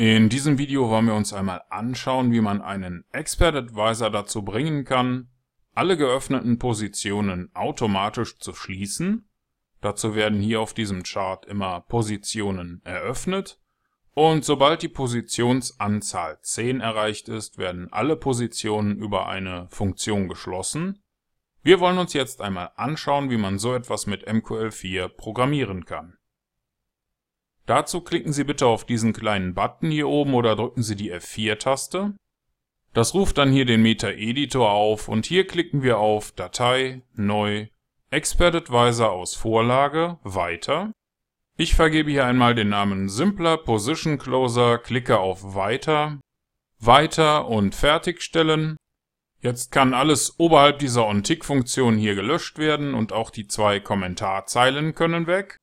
In diesem Video wollen wir uns einmal anschauen, wie man einen Expert Advisor dazu bringen kann, alle geöffneten Positionen automatisch zu schließen. Dazu werden hier auf diesem Chart immer Positionen eröffnet und sobald die Positionsanzahl 10 erreicht ist, werden alle Positionen über eine Funktion geschlossen. Wir wollen uns jetzt einmal anschauen, wie man so etwas mit MQL4 programmieren kann. Dazu klicken Sie bitte auf diesen kleinen Button hier oben oder drücken Sie die F4-Taste. Das ruft dann hier den Meta-Editor auf und hier klicken wir auf Datei, Neu, Expert Advisor aus Vorlage, Weiter. Ich vergebe hier einmal den Namen Simpler Position Closer, klicke auf Weiter, Weiter und Fertigstellen. Jetzt kann alles oberhalb dieser OnTick-Funktion hier gelöscht werden und auch die zwei Kommentarzeilen können weg.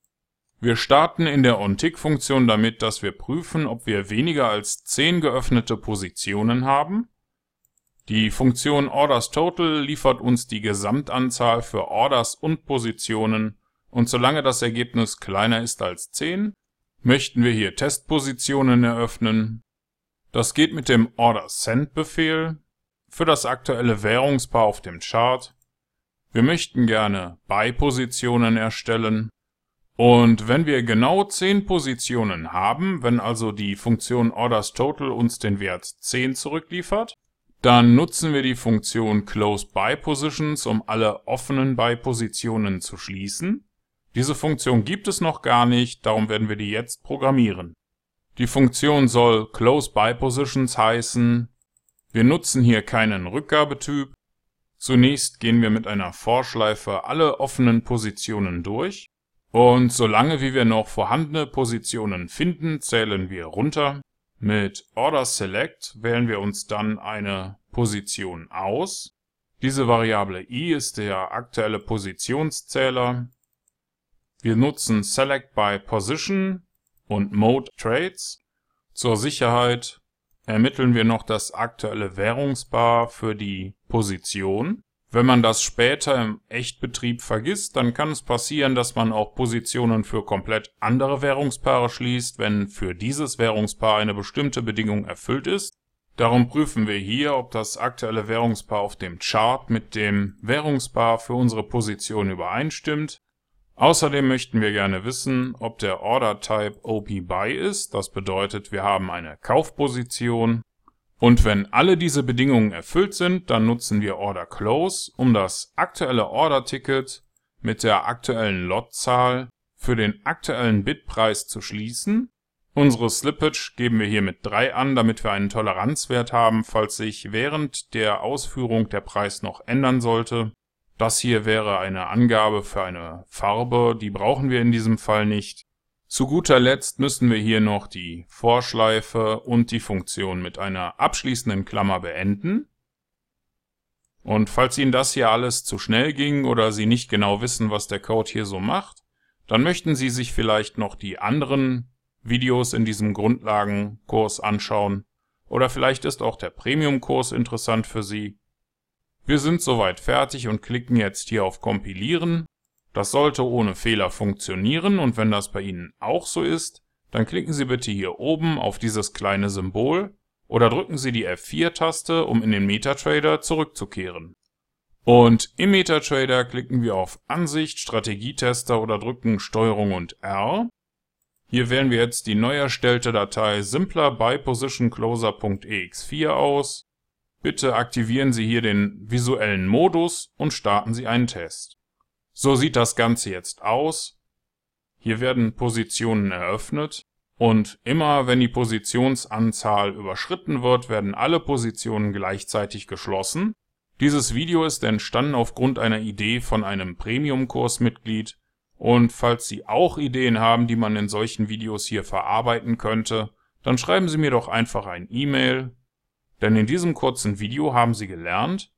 Wir starten in der OnTick-Funktion damit, dass wir prüfen, ob wir weniger als 10 geöffnete Positionen haben. Die Funktion OrdersTotal liefert uns die Gesamtanzahl für Orders und Positionen und solange das Ergebnis kleiner ist als 10, möchten wir hier Testpositionen eröffnen. Das geht mit dem OrderSend-Befehl für das aktuelle Währungspaar auf dem Chart. Wir möchten gerne Buy-Positionen erstellen und wenn wir genau 10 Positionen haben, wenn also die Funktion OrdersTotal uns den Wert 10 zurückliefert, dann nutzen wir die Funktion CloseByPositions, um alle offenen Buy-Positionen zu schließen. Diese Funktion gibt es noch gar nicht, darum werden wir die jetzt programmieren. Die Funktion soll CloseByPositions heißen. Wir nutzen hier keinen Rückgabetyp. Zunächst gehen wir mit einer Vorschleife alle offenen Positionen durch. Und solange wie wir noch vorhandene Positionen finden, zählen wir runter. Mit Order Select wählen wir uns dann eine Position aus. Diese Variable i ist der aktuelle Positionszähler. Wir nutzen Select by Position und Mode Trades. Zur Sicherheit ermitteln wir noch das aktuelle Währungspaar für die Position. Wenn man das später im Echtbetrieb vergisst, dann kann es passieren, dass man auch Positionen für komplett andere Währungspaare schließt, wenn für dieses Währungspaar eine bestimmte Bedingung erfüllt ist. Darum prüfen wir hier, ob das aktuelle Währungspaar auf dem Chart mit dem Währungspaar für unsere Position übereinstimmt. Außerdem möchten wir gerne wissen, ob der Order Type OP Buy ist, das bedeutet, wir haben eine Kaufposition und wenn alle diese Bedingungen erfüllt sind, dann nutzen wir Order Close, um das aktuelle Order-Ticket mit der aktuellen Lotzahl für den aktuellen Bitpreis zu schließen. Unsere Slippage geben wir hier mit 3 an, damit wir einen Toleranzwert haben, falls sich während der Ausführung der Preis noch ändern sollte. Das hier wäre eine Angabe für eine Farbe, die brauchen wir in diesem Fall nicht. Zu guter Letzt müssen wir hier noch die Vorschleife und die Funktion mit einer abschließenden Klammer beenden. Und falls Ihnen das hier alles zu schnell ging oder Sie nicht genau wissen, was der Code hier so macht, dann möchten Sie sich vielleicht noch die anderen Videos in diesem Grundlagenkurs anschauen oder vielleicht ist auch der Premium-Kurs interessant für Sie. Wir sind soweit fertig und klicken jetzt hier auf Kompilieren das sollte ohne Fehler funktionieren und wenn das bei Ihnen auch so ist, dann klicken Sie bitte hier oben auf dieses kleine Symbol oder drücken Sie die F4-Taste, um in den MetaTrader zurückzukehren. Und im MetaTrader klicken wir auf Ansicht, Strategietester oder drücken STRG und R. Hier wählen wir jetzt die neu erstellte Datei simpler bypositioncloser.ex4 aus. Bitte aktivieren Sie hier den visuellen Modus und starten Sie einen Test. So sieht das Ganze jetzt aus. Hier werden Positionen eröffnet und immer wenn die Positionsanzahl überschritten wird, werden alle Positionen gleichzeitig geschlossen. Dieses Video ist entstanden aufgrund einer Idee von einem Premium-Kursmitglied und falls Sie auch Ideen haben, die man in solchen Videos hier verarbeiten könnte, dann schreiben Sie mir doch einfach ein E-Mail, denn in diesem kurzen Video haben Sie gelernt,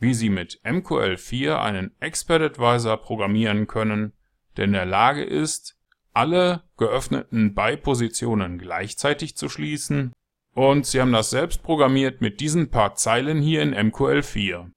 wie Sie mit MQL4 einen Expert Advisor programmieren können, der in der Lage ist, alle geöffneten Buy-Positionen gleichzeitig zu schließen. Und Sie haben das selbst programmiert mit diesen paar Zeilen hier in MQL4